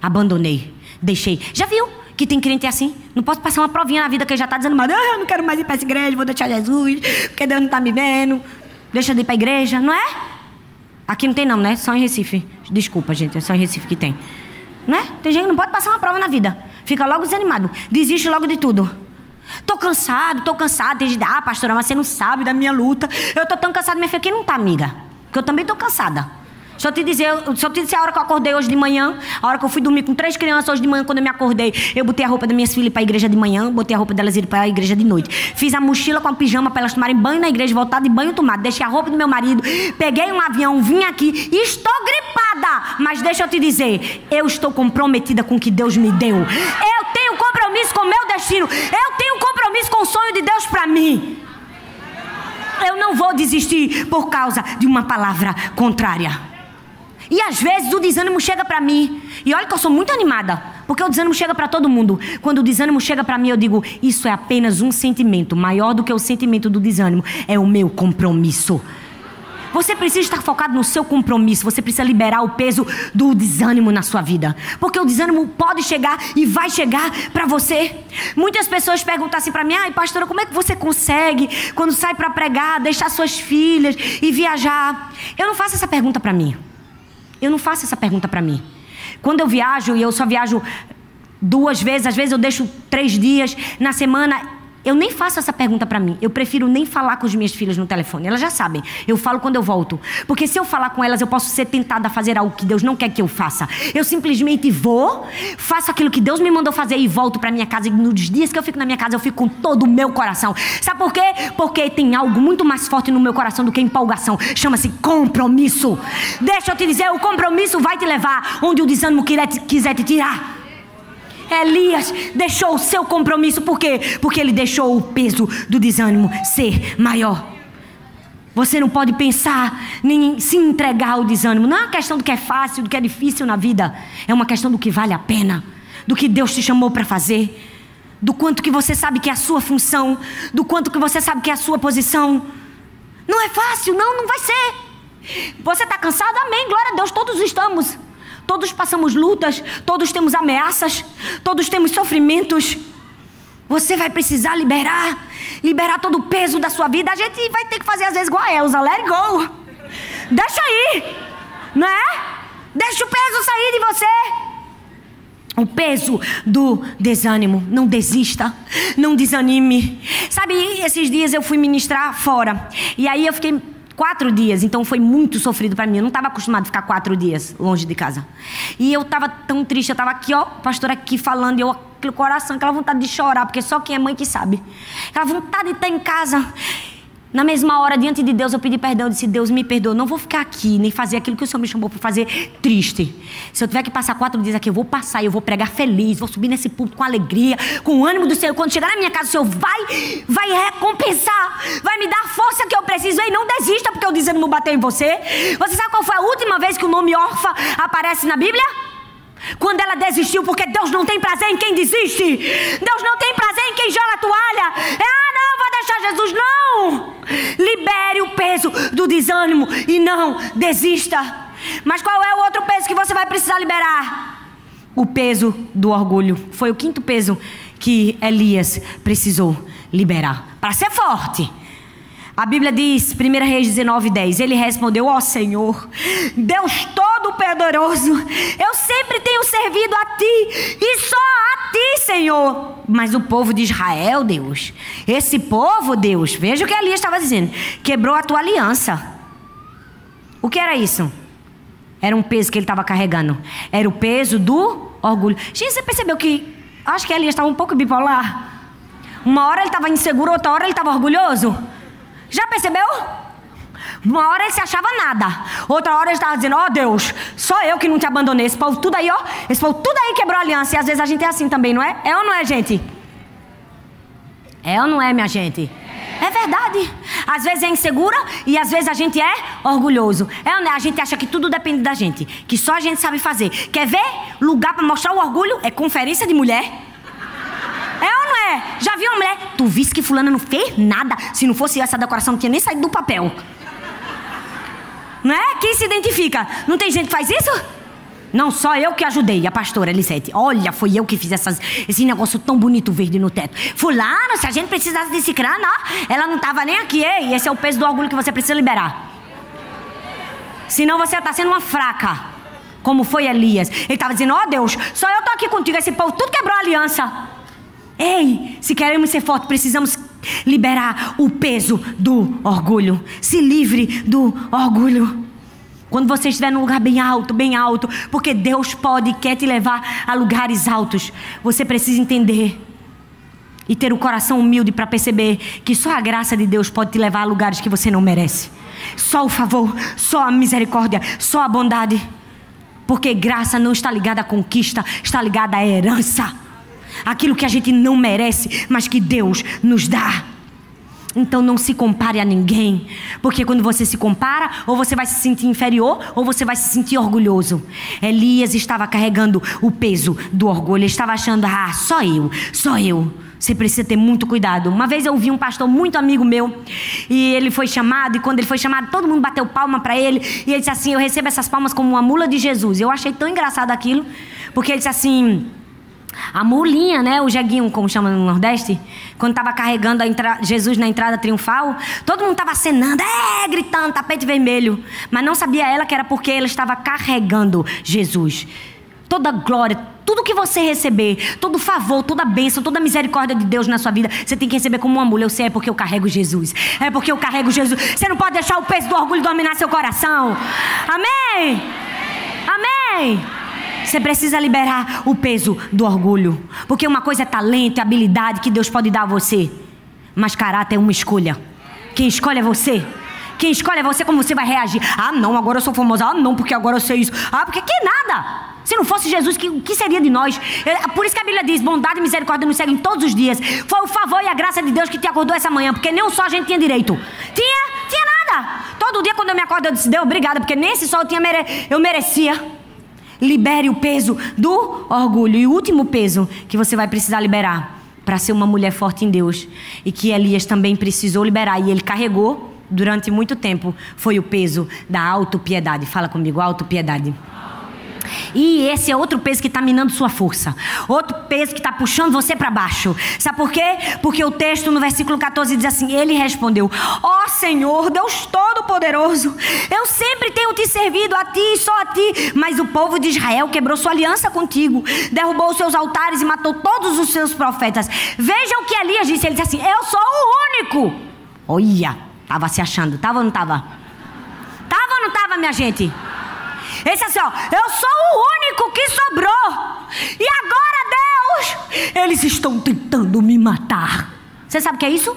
Abandonei. Deixei. Já viu que tem crente assim? Não posso passar uma provinha na vida que ele já está desanimado. Ah, eu não quero mais ir para essa igreja, vou deixar Jesus, porque Deus não está me vendo. Deixa de ir para a igreja, não é? Aqui não tem não, né? Só em Recife. Desculpa, gente, é só em Recife que tem. Não é? Tem gente que não pode passar uma prova na vida. Fica logo desanimado. Desiste logo de tudo. Tô cansado, tô cansado. Tem gente, ah, pastora, mas você não sabe da minha luta. Eu tô tão cansada, minha filha, quem não tá, amiga? Porque eu também tô cansada. Eu te dizer, eu te dizer a hora que eu acordei hoje de manhã, a hora que eu fui dormir com três crianças hoje de manhã, quando eu me acordei, eu botei a roupa das minhas filhas para a igreja de manhã, botei a roupa delas para a igreja de noite. Fiz a mochila com a pijama para elas tomarem banho na igreja, voltar de banho tomado. Deixei a roupa do meu marido, peguei um avião, vim aqui, estou gripada, mas deixa eu te dizer, eu estou comprometida com o que Deus me deu. Eu tenho compromisso com o meu destino, eu tenho compromisso com o sonho de Deus para mim. Eu não vou desistir por causa de uma palavra contrária. E às vezes o desânimo chega para mim. E olha que eu sou muito animada, porque o desânimo chega para todo mundo. Quando o desânimo chega para mim, eu digo: isso é apenas um sentimento. Maior do que o sentimento do desânimo é o meu compromisso. Você precisa estar focado no seu compromisso. Você precisa liberar o peso do desânimo na sua vida. Porque o desânimo pode chegar e vai chegar para você. Muitas pessoas perguntam assim para mim: ai, pastora, como é que você consegue, quando sai para pregar, deixar suas filhas e viajar? Eu não faço essa pergunta para mim. Eu não faço essa pergunta para mim. Quando eu viajo, e eu só viajo duas vezes, às vezes eu deixo três dias na semana, eu nem faço essa pergunta para mim. Eu prefiro nem falar com as minhas filhas no telefone. Elas já sabem. Eu falo quando eu volto. Porque se eu falar com elas, eu posso ser tentada a fazer algo que Deus não quer que eu faça. Eu simplesmente vou, faço aquilo que Deus me mandou fazer e volto para minha casa. E nos dias que eu fico na minha casa, eu fico com todo o meu coração. Sabe por quê? Porque tem algo muito mais forte no meu coração do que empolgação. Chama-se compromisso. Deixa eu te dizer, o compromisso vai te levar onde o desânimo quiser te tirar. Elias deixou o seu compromisso, por quê? Porque ele deixou o peso do desânimo ser maior. Você não pode pensar nem se entregar ao desânimo. Não é uma questão do que é fácil, do que é difícil na vida. É uma questão do que vale a pena, do que Deus te chamou para fazer, do quanto que você sabe que é a sua função, do quanto que você sabe que é a sua posição. Não é fácil, não, não vai ser. Você está cansado? Amém, glória a Deus, todos estamos. Todos passamos lutas, todos temos ameaças, todos temos sofrimentos. Você vai precisar liberar, liberar todo o peso da sua vida. A gente vai ter que fazer às vezes igual a Elza, let it go. Deixa aí, não é? Deixa o peso sair de você. O peso do desânimo. Não desista. Não desanime. Sabe, esses dias eu fui ministrar fora. E aí eu fiquei Quatro dias, então foi muito sofrido para mim. Eu não estava acostumado a ficar quatro dias longe de casa. E eu estava tão triste, eu estava aqui, ó, pastor aqui falando, eu, aquele coração, aquela vontade de chorar, porque só quem é mãe que sabe. Aquela vontade de estar em casa. Na mesma hora, diante de Deus, eu pedi perdão. Eu disse: Deus, me perdoa. Não vou ficar aqui, nem fazer aquilo que o Senhor me chamou para fazer triste. Se eu tiver que passar quatro dias aqui, eu vou passar eu vou pregar feliz. Vou subir nesse púlpito com alegria, com o ânimo do Senhor. Quando chegar na minha casa, o Senhor vai, vai recompensar, vai me dar a força que eu preciso. E não desista porque o desânimo bateu em você. Você sabe qual foi a última vez que o nome órfã aparece na Bíblia? Quando ela desistiu, porque Deus não tem prazer em quem desiste. Deus não tem prazer em quem joga a toalha. Ah, não, vou deixar Jesus. Não! Libere o peso do desânimo e não desista. Mas qual é o outro peso que você vai precisar liberar? O peso do orgulho. Foi o quinto peso que Elias precisou liberar para ser forte a Bíblia diz, 1 Reis 19, 10, ele respondeu, ó oh, Senhor, Deus Todo-Poderoso, eu sempre tenho servido a Ti, e só a Ti, Senhor. Mas o povo de Israel, Deus, esse povo, Deus, veja o que Elias estava dizendo, quebrou a Tua aliança. O que era isso? Era um peso que ele estava carregando. Era o peso do orgulho. Gente, você percebeu que, acho que Elias estava um pouco bipolar. Uma hora ele estava inseguro, outra hora ele estava orgulhoso. Já percebeu? Uma hora ele se achava nada. Outra hora ele estava dizendo: Ó oh, Deus, só eu que não te abandonei. Esse povo tudo aí, ó. Esse povo tudo aí quebrou aliança. E às vezes a gente é assim também, não é? É ou não é, gente? É ou não é, minha gente? É verdade. Às vezes é insegura e às vezes a gente é orgulhoso. É ou não é? A gente acha que tudo depende da gente. Que só a gente sabe fazer. Quer ver lugar para mostrar o orgulho? É conferência de mulher. É ou não é? Já viu uma mulher? Tu viste que fulana não fez nada. Se não fosse essa decoração, não tinha nem saído do papel. Não é? Quem se identifica? Não tem gente que faz isso? Não, só eu que ajudei, a pastora Elisete. Olha, foi eu que fiz essas, esse negócio tão bonito verde no teto. Fulano, se a gente precisasse desse crânio, ó, ela não estava nem aqui. Ei, esse é o peso do orgulho que você precisa liberar. Senão você está sendo uma fraca. Como foi Elias. Ele estava dizendo, ó oh, Deus, só eu estou aqui contigo. Esse povo tudo quebrou a aliança. Ei, se queremos ser fortes, precisamos liberar o peso do orgulho. Se livre do orgulho. Quando você estiver num lugar bem alto, bem alto, porque Deus pode e quer te levar a lugares altos, você precisa entender e ter o coração humilde para perceber que só a graça de Deus pode te levar a lugares que você não merece. Só o favor, só a misericórdia, só a bondade. Porque graça não está ligada à conquista, está ligada à herança. Aquilo que a gente não merece, mas que Deus nos dá. Então não se compare a ninguém, porque quando você se compara, ou você vai se sentir inferior, ou você vai se sentir orgulhoso. Elias estava carregando o peso do orgulho, ele estava achando, ah, só eu, só eu. Você precisa ter muito cuidado. Uma vez eu vi um pastor muito amigo meu e ele foi chamado e quando ele foi chamado todo mundo bateu palma para ele e ele disse assim: "Eu recebo essas palmas como uma mula de Jesus". Eu achei tão engraçado aquilo, porque ele disse assim: a mulinha, né? O jeguinho, como chama no Nordeste, quando estava carregando Jesus na entrada triunfal, todo mundo estava acenando, é, gritando, tapete vermelho. Mas não sabia ela que era porque ela estava carregando Jesus. Toda glória, tudo que você receber, todo favor, toda bênção, toda misericórdia de Deus na sua vida, você tem que receber como uma mulher. Eu sei, é porque eu carrego Jesus. É porque eu carrego Jesus. Você não pode deixar o peso do orgulho dominar seu coração. Amém? Amém? Você precisa liberar o peso do orgulho. Porque uma coisa é talento, é habilidade que Deus pode dar a você. Mas caráter é uma escolha. Quem escolhe é você. Quem escolhe é você como você vai reagir. Ah, não, agora eu sou famosa. Ah, não, porque agora eu sei isso. Ah, porque que nada. Se não fosse Jesus, o que, seria de nós? É, por isso que a Bíblia diz: bondade e misericórdia nos seguem todos os dias. Foi o favor e a graça de Deus que te acordou essa manhã, porque nem só a gente tinha direito. Tinha? Tinha nada. Todo dia quando eu me acordo, eu disse: Deus, obrigada, porque nesse sol eu, mere... eu merecia. Libere o peso do orgulho. E o último peso que você vai precisar liberar para ser uma mulher forte em Deus e que Elias também precisou liberar e ele carregou durante muito tempo foi o peso da autopiedade. Fala comigo, autopiedade. E esse é outro peso que está minando sua força. Outro peso que está puxando você para baixo. Sabe por quê? Porque o texto no versículo 14 diz assim: Ele respondeu: Ó oh, Senhor, Deus Todo-Poderoso, eu sempre tenho te servido a ti e só a ti. Mas o povo de Israel quebrou sua aliança contigo, derrubou os seus altares e matou todos os seus profetas. Veja o que Elias disse: Ele disse assim: Eu sou o único. Olha, estava se achando, estava ou não estava? Estava ou não estava, minha gente? Esse assim, ó, eu sou o único que sobrou. E agora, Deus, eles estão tentando me matar. Você sabe o que é isso?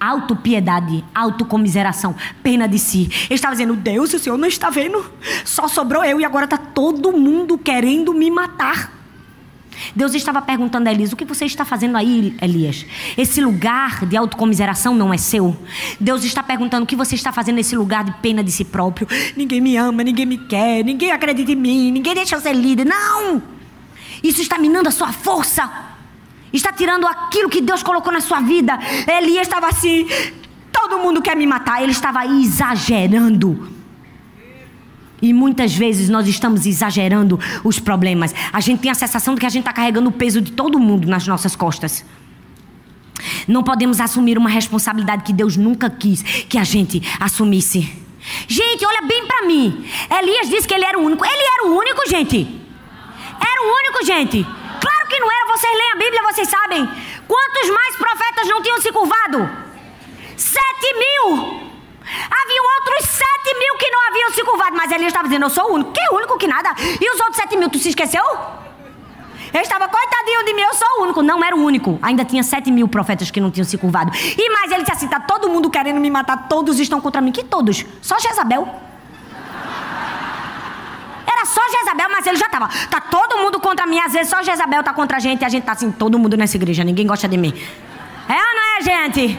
Autopiedade, autocomiseração, pena de si. Ele estava dizendo: Deus, o Senhor não está vendo? Só sobrou eu e agora está todo mundo querendo me matar. Deus estava perguntando a Elias: O que você está fazendo aí, Elias? Esse lugar de autocomiseração não é seu? Deus está perguntando: O que você está fazendo nesse lugar de pena de si próprio? Ninguém me ama, ninguém me quer, ninguém acredita em mim, ninguém deixa eu ser líder. Não! Isso está minando a sua força, está tirando aquilo que Deus colocou na sua vida. Elias estava assim: Todo mundo quer me matar. Ele estava exagerando. E muitas vezes nós estamos exagerando os problemas. A gente tem a sensação de que a gente está carregando o peso de todo mundo nas nossas costas. Não podemos assumir uma responsabilidade que Deus nunca quis que a gente assumisse. Gente, olha bem para mim. Elias disse que ele era o único. Ele era o único, gente. Era o único, gente. Claro que não era. Vocês leem a Bíblia, vocês sabem. Quantos mais profetas não tinham se curvado? Sete mil. Havia outros sete mil que não haviam se curvado, mas Elias estava dizendo: Eu sou o único. Que único que nada? E os outros sete mil, tu se esqueceu? Ele estava, coitadinho de mim, eu sou o único. Não era o único. Ainda tinha sete mil profetas que não tinham se curvado. E mais, ele disse assim: está todo mundo querendo me matar, todos estão contra mim. Que todos? Só Jezabel. Era só Jezabel, mas ele já estava. Tá todo mundo contra mim, às vezes só Jezabel tá contra a gente e a gente tá assim, todo mundo nessa igreja, ninguém gosta de mim. É ou não é, gente?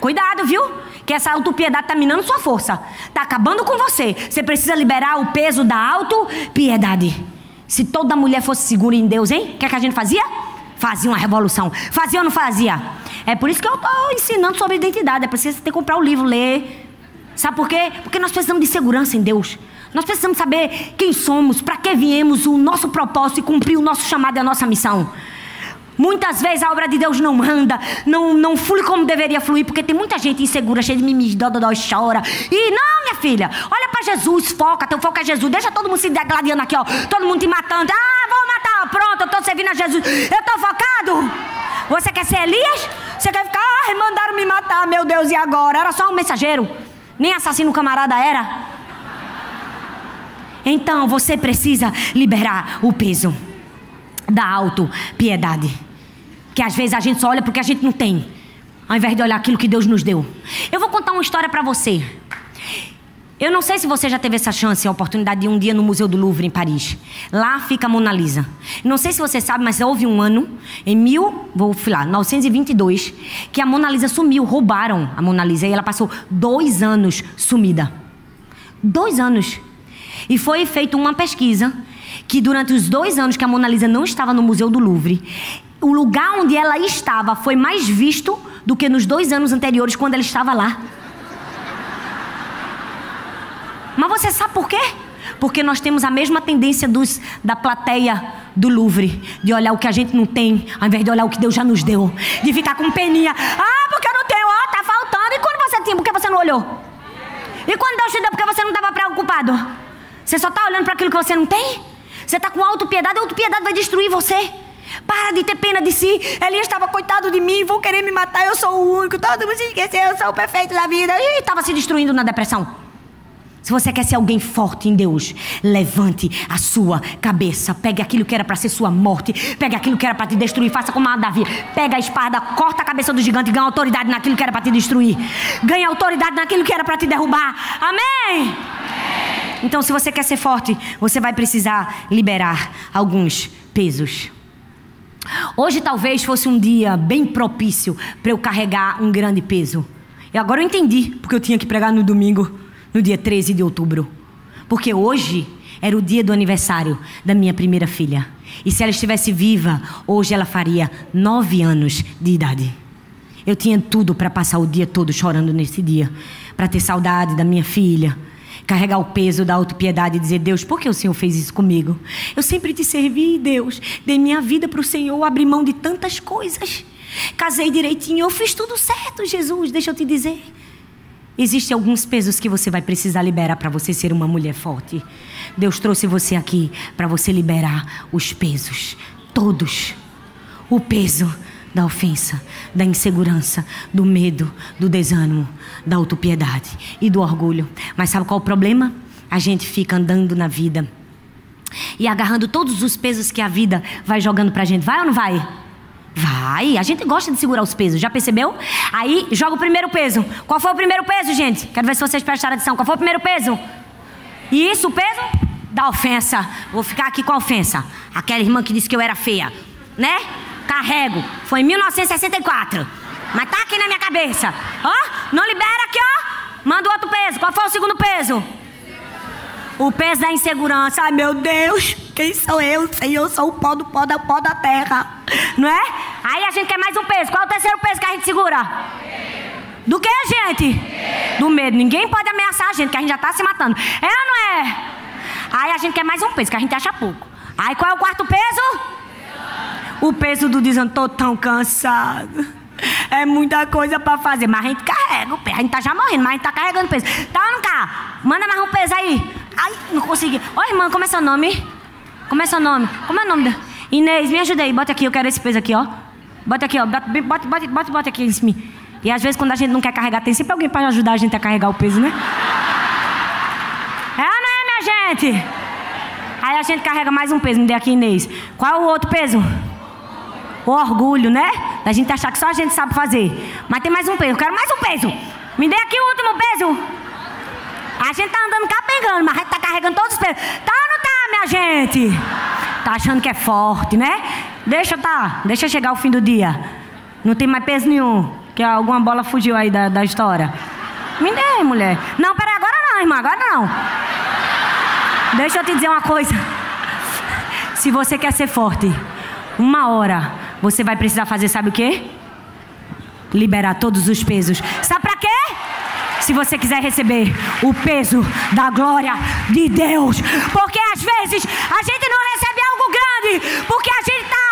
Cuidado, viu? Que essa autopiedade está minando sua força, está acabando com você. Você precisa liberar o peso da autopiedade. Se toda mulher fosse segura em Deus, hein? O que, é que a gente fazia? Fazia uma revolução. Fazia ou não fazia? É por isso que eu estou ensinando sobre identidade. É preciso ter que comprar o livro, ler. Sabe por quê? Porque nós precisamos de segurança em Deus. Nós precisamos saber quem somos, para que viemos, o nosso propósito e cumprir o nosso chamado e a nossa missão. Muitas vezes a obra de Deus não anda, não, não flui como deveria fluir, porque tem muita gente insegura, cheia de mimimi, dododó, chora. E não, minha filha, olha para Jesus, foca, teu foco é Jesus. Deixa todo mundo se degladiando aqui, ó. Todo mundo te matando. Ah, vou matar. Pronto, eu estou servindo a Jesus. Eu estou focado. Você quer ser Elias? Você quer ficar, ai, mandaram me matar, meu Deus, e agora? Era só um mensageiro. Nem assassino camarada era. Então você precisa liberar o peso da auto-piedade. Que às vezes a gente só olha porque a gente não tem, ao invés de olhar aquilo que Deus nos deu. Eu vou contar uma história para você. Eu não sei se você já teve essa chance, a oportunidade de um dia no Museu do Louvre, em Paris. Lá fica a Mona Lisa. Não sei se você sabe, mas houve um ano, em mil, vou falar, 922, que a Mona Lisa sumiu. Roubaram a Mona Lisa e ela passou dois anos sumida. Dois anos. E foi feita uma pesquisa que durante os dois anos que a Mona Lisa não estava no Museu do Louvre, o lugar onde ela estava foi mais visto do que nos dois anos anteriores quando ela estava lá. Mas você sabe por quê? Porque nós temos a mesma tendência dos, da plateia do Louvre, de olhar o que a gente não tem, ao invés de olhar o que Deus já nos deu, de ficar com peninha. Ah, porque eu não tenho, ó, oh, tá faltando. E quando você tinha, por que você não olhou? E quando Deus te deu, por que você não estava preocupado? Você só está olhando para aquilo que você não tem? Você está com autopiedade, a autopiedade vai destruir você. Para de ter pena de si. Elias estava coitado de mim, vão querer me matar, eu sou o único, todo mundo se esqueceu, eu sou o perfeito da vida. E estava se destruindo na depressão. Se você quer ser alguém forte em Deus, levante a sua cabeça. Pegue aquilo que era para ser sua morte. Pegue aquilo que era para te destruir. Faça como a Davi. Pega a espada, corta a cabeça do gigante e ganha autoridade naquilo que era para te destruir. Ganha autoridade naquilo que era para te derrubar. Amém? Então, se você quer ser forte, você vai precisar liberar alguns pesos. Hoje talvez fosse um dia bem propício para eu carregar um grande peso. E agora eu entendi porque eu tinha que pregar no domingo no dia 13 de outubro. Porque hoje era o dia do aniversário da minha primeira filha. E se ela estivesse viva, hoje ela faria nove anos de idade. Eu tinha tudo para passar o dia todo chorando nesse dia, para ter saudade da minha filha, carregar o peso da autopiedade e dizer: Deus, por que o Senhor fez isso comigo? Eu sempre te servi, Deus, dei minha vida para o Senhor, abri mão de tantas coisas, casei direitinho, eu fiz tudo certo, Jesus, deixa eu te dizer. Existem alguns pesos que você vai precisar liberar para você ser uma mulher forte. Deus trouxe você aqui para você liberar os pesos, todos. O peso da ofensa, da insegurança, do medo, do desânimo, da autopiedade e do orgulho. Mas sabe qual é o problema? A gente fica andando na vida e agarrando todos os pesos que a vida vai jogando para a gente. Vai ou não vai? Vai, a gente gosta de segurar os pesos, já percebeu? Aí joga o primeiro peso. Qual foi o primeiro peso, gente? Quero ver se vocês prestaram atenção. Qual foi o primeiro peso? Isso, o peso da ofensa. Vou ficar aqui com a ofensa. Aquela irmã que disse que eu era feia, né? Carrego. Foi em 1964. Mas tá aqui na minha cabeça. Ó, não libera aqui, ó. Manda outro peso. Qual foi o segundo peso? O peso da insegurança. Ai, meu Deus, quem sou eu? Senhor, eu sou o pó do pó do pó da terra. Não é? Aí a gente quer mais um peso. Qual é o terceiro peso que a gente segura? Do que, gente? Do medo. Ninguém pode ameaçar a gente, que a gente já está se matando. É ou não é? Aí a gente quer mais um peso, que a gente acha pouco. Aí qual é o quarto peso? O peso do dizendo, tô tão cansado. É muita coisa para fazer. Mas a gente carrega o peso. A gente tá já morrendo, mas a gente tá carregando peso. Tá não tá? Manda mais um peso aí. Ai, não consegui. Ô, irmã, como é seu nome? Como é seu nome? Como é o nome da... Inês, me ajuda aí. Bota aqui, eu quero esse peso aqui, ó. Bota aqui, ó. Bota, bota, bota, bota, bota aqui em cima. E às vezes quando a gente não quer carregar, tem sempre alguém para ajudar a gente a carregar o peso, né? É ou não é, minha gente? Aí a gente carrega mais um peso. Me dê aqui, Inês. Qual é o outro peso? O orgulho, né? Da gente achar que só a gente sabe fazer. Mas tem mais um peso. Eu quero mais um peso. Me dê aqui o último peso. A gente tá andando capengando, mas a gente tá carregando todos os pesos. Tá ou não tá, minha gente? Tá achando que é forte, né? Deixa tá, deixa chegar o fim do dia. Não tem mais peso nenhum. Que alguma bola fugiu aí da, da história. Me dê, mulher. Não, peraí, agora não, irmã, agora não. Deixa eu te dizer uma coisa. Se você quer ser forte, uma hora você vai precisar fazer, sabe o quê? Liberar todos os pesos. Sabe pra quê? se você quiser receber o peso da glória de Deus. Porque às vezes a gente não recebe algo grande, porque a gente está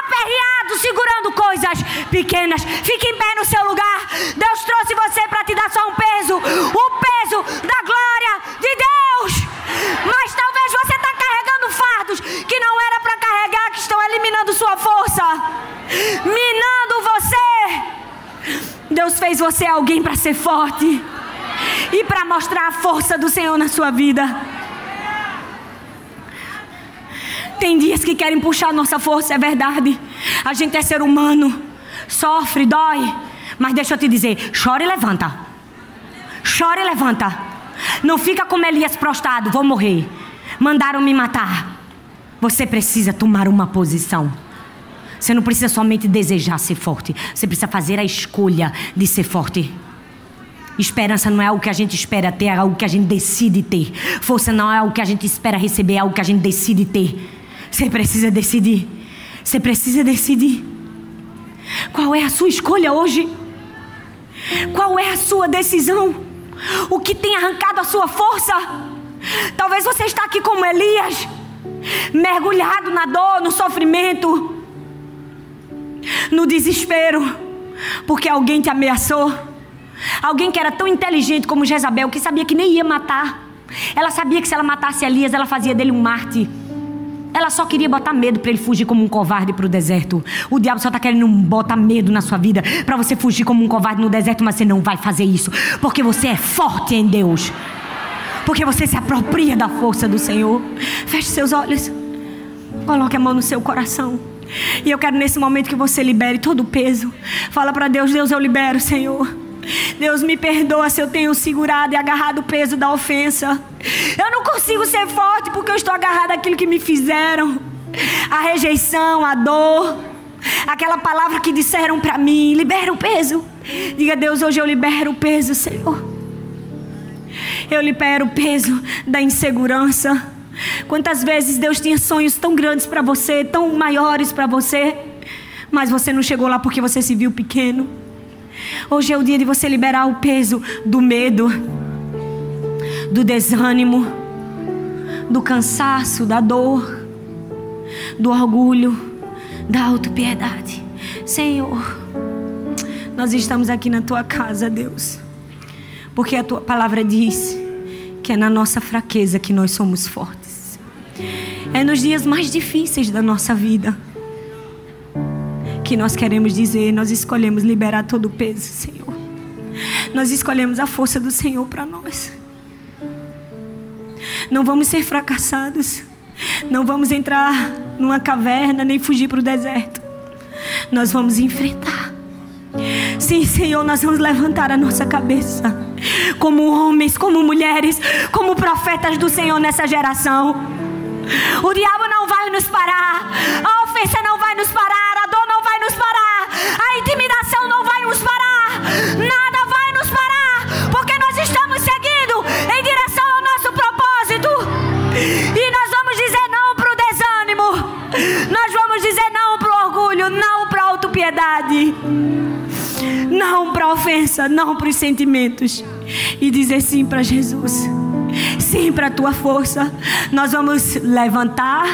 aperreado segurando coisas pequenas. Fique em pé no seu lugar. Deus trouxe você para te dar só um peso o peso da glória de Deus. Mas talvez você está carregando fardos que não era para que estão eliminando sua força, minando você. Deus fez você alguém para ser forte e para mostrar a força do Senhor na sua vida. Tem dias que querem puxar nossa força, é verdade. A gente é ser humano, sofre, dói. Mas deixa eu te dizer: chora e levanta. Chora e levanta. Não fica como Elias prostrado, vou morrer. Mandaram me matar. Você precisa tomar uma posição. Você não precisa somente desejar ser forte, você precisa fazer a escolha de ser forte. Esperança não é algo que a gente espera ter, é algo que a gente decide ter. Força não é algo que a gente espera receber, é algo que a gente decide ter. Você precisa decidir. Você precisa decidir. Qual é a sua escolha hoje? Qual é a sua decisão? O que tem arrancado a sua força? Talvez você está aqui como Elias, mergulhado na dor, no sofrimento, no desespero, porque alguém te ameaçou. Alguém que era tão inteligente como Jezabel, que sabia que nem ia matar. Ela sabia que se ela matasse Elias, ela fazia dele um mártir. Ela só queria botar medo para ele fugir como um covarde para o deserto. O diabo só está querendo botar medo na sua vida para você fugir como um covarde no deserto, mas você não vai fazer isso, porque você é forte em Deus. Porque você se apropria da força do Senhor. Feche seus olhos. Coloque a mão no seu coração. E eu quero nesse momento que você libere todo o peso. Fala para Deus, Deus, eu libero, Senhor. Deus me perdoa se eu tenho segurado e agarrado o peso da ofensa. Eu não consigo ser forte porque eu estou agarrado àquilo que me fizeram. A rejeição, a dor, aquela palavra que disseram para mim, libera o peso. Diga, Deus, hoje eu libero o peso, Senhor. Eu libero o peso da insegurança. Quantas vezes Deus tinha sonhos tão grandes para você, tão maiores para você, mas você não chegou lá porque você se viu pequeno. Hoje é o dia de você liberar o peso do medo, do desânimo, do cansaço, da dor, do orgulho, da autopiedade. Senhor, nós estamos aqui na tua casa, Deus, porque a tua palavra diz que é na nossa fraqueza que nós somos fortes. É nos dias mais difíceis da nossa vida que nós queremos dizer, nós escolhemos liberar todo o peso, Senhor. Nós escolhemos a força do Senhor para nós. Não vamos ser fracassados. Não vamos entrar numa caverna nem fugir para o deserto. Nós vamos enfrentar. Sim, Senhor, nós vamos levantar a nossa cabeça. Como homens, como mulheres, como profetas do Senhor nessa geração. O diabo não vai nos parar. A ofensa não vai nos parar. A dor não vai nos parar. A intimidação não vai nos parar. Nada vai nos parar. Porque nós estamos seguindo em direção ao nosso propósito. E nós vamos dizer não para o desânimo. Nós vamos dizer não para o orgulho. Não para a autopiedade. Não para a ofensa. Não para os sentimentos. E dizer sim para Jesus sim para a tua força. Nós vamos levantar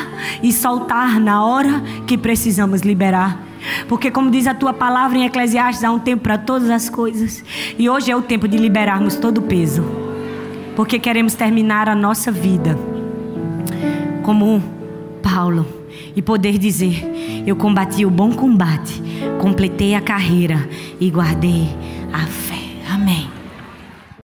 e soltar na hora que precisamos liberar. Porque, como diz a tua palavra em Eclesiastes, há um tempo para todas as coisas. E hoje é o tempo de liberarmos todo o peso. Porque queremos terminar a nossa vida como Paulo e poder dizer: Eu combati o bom combate, completei a carreira e guardei a fé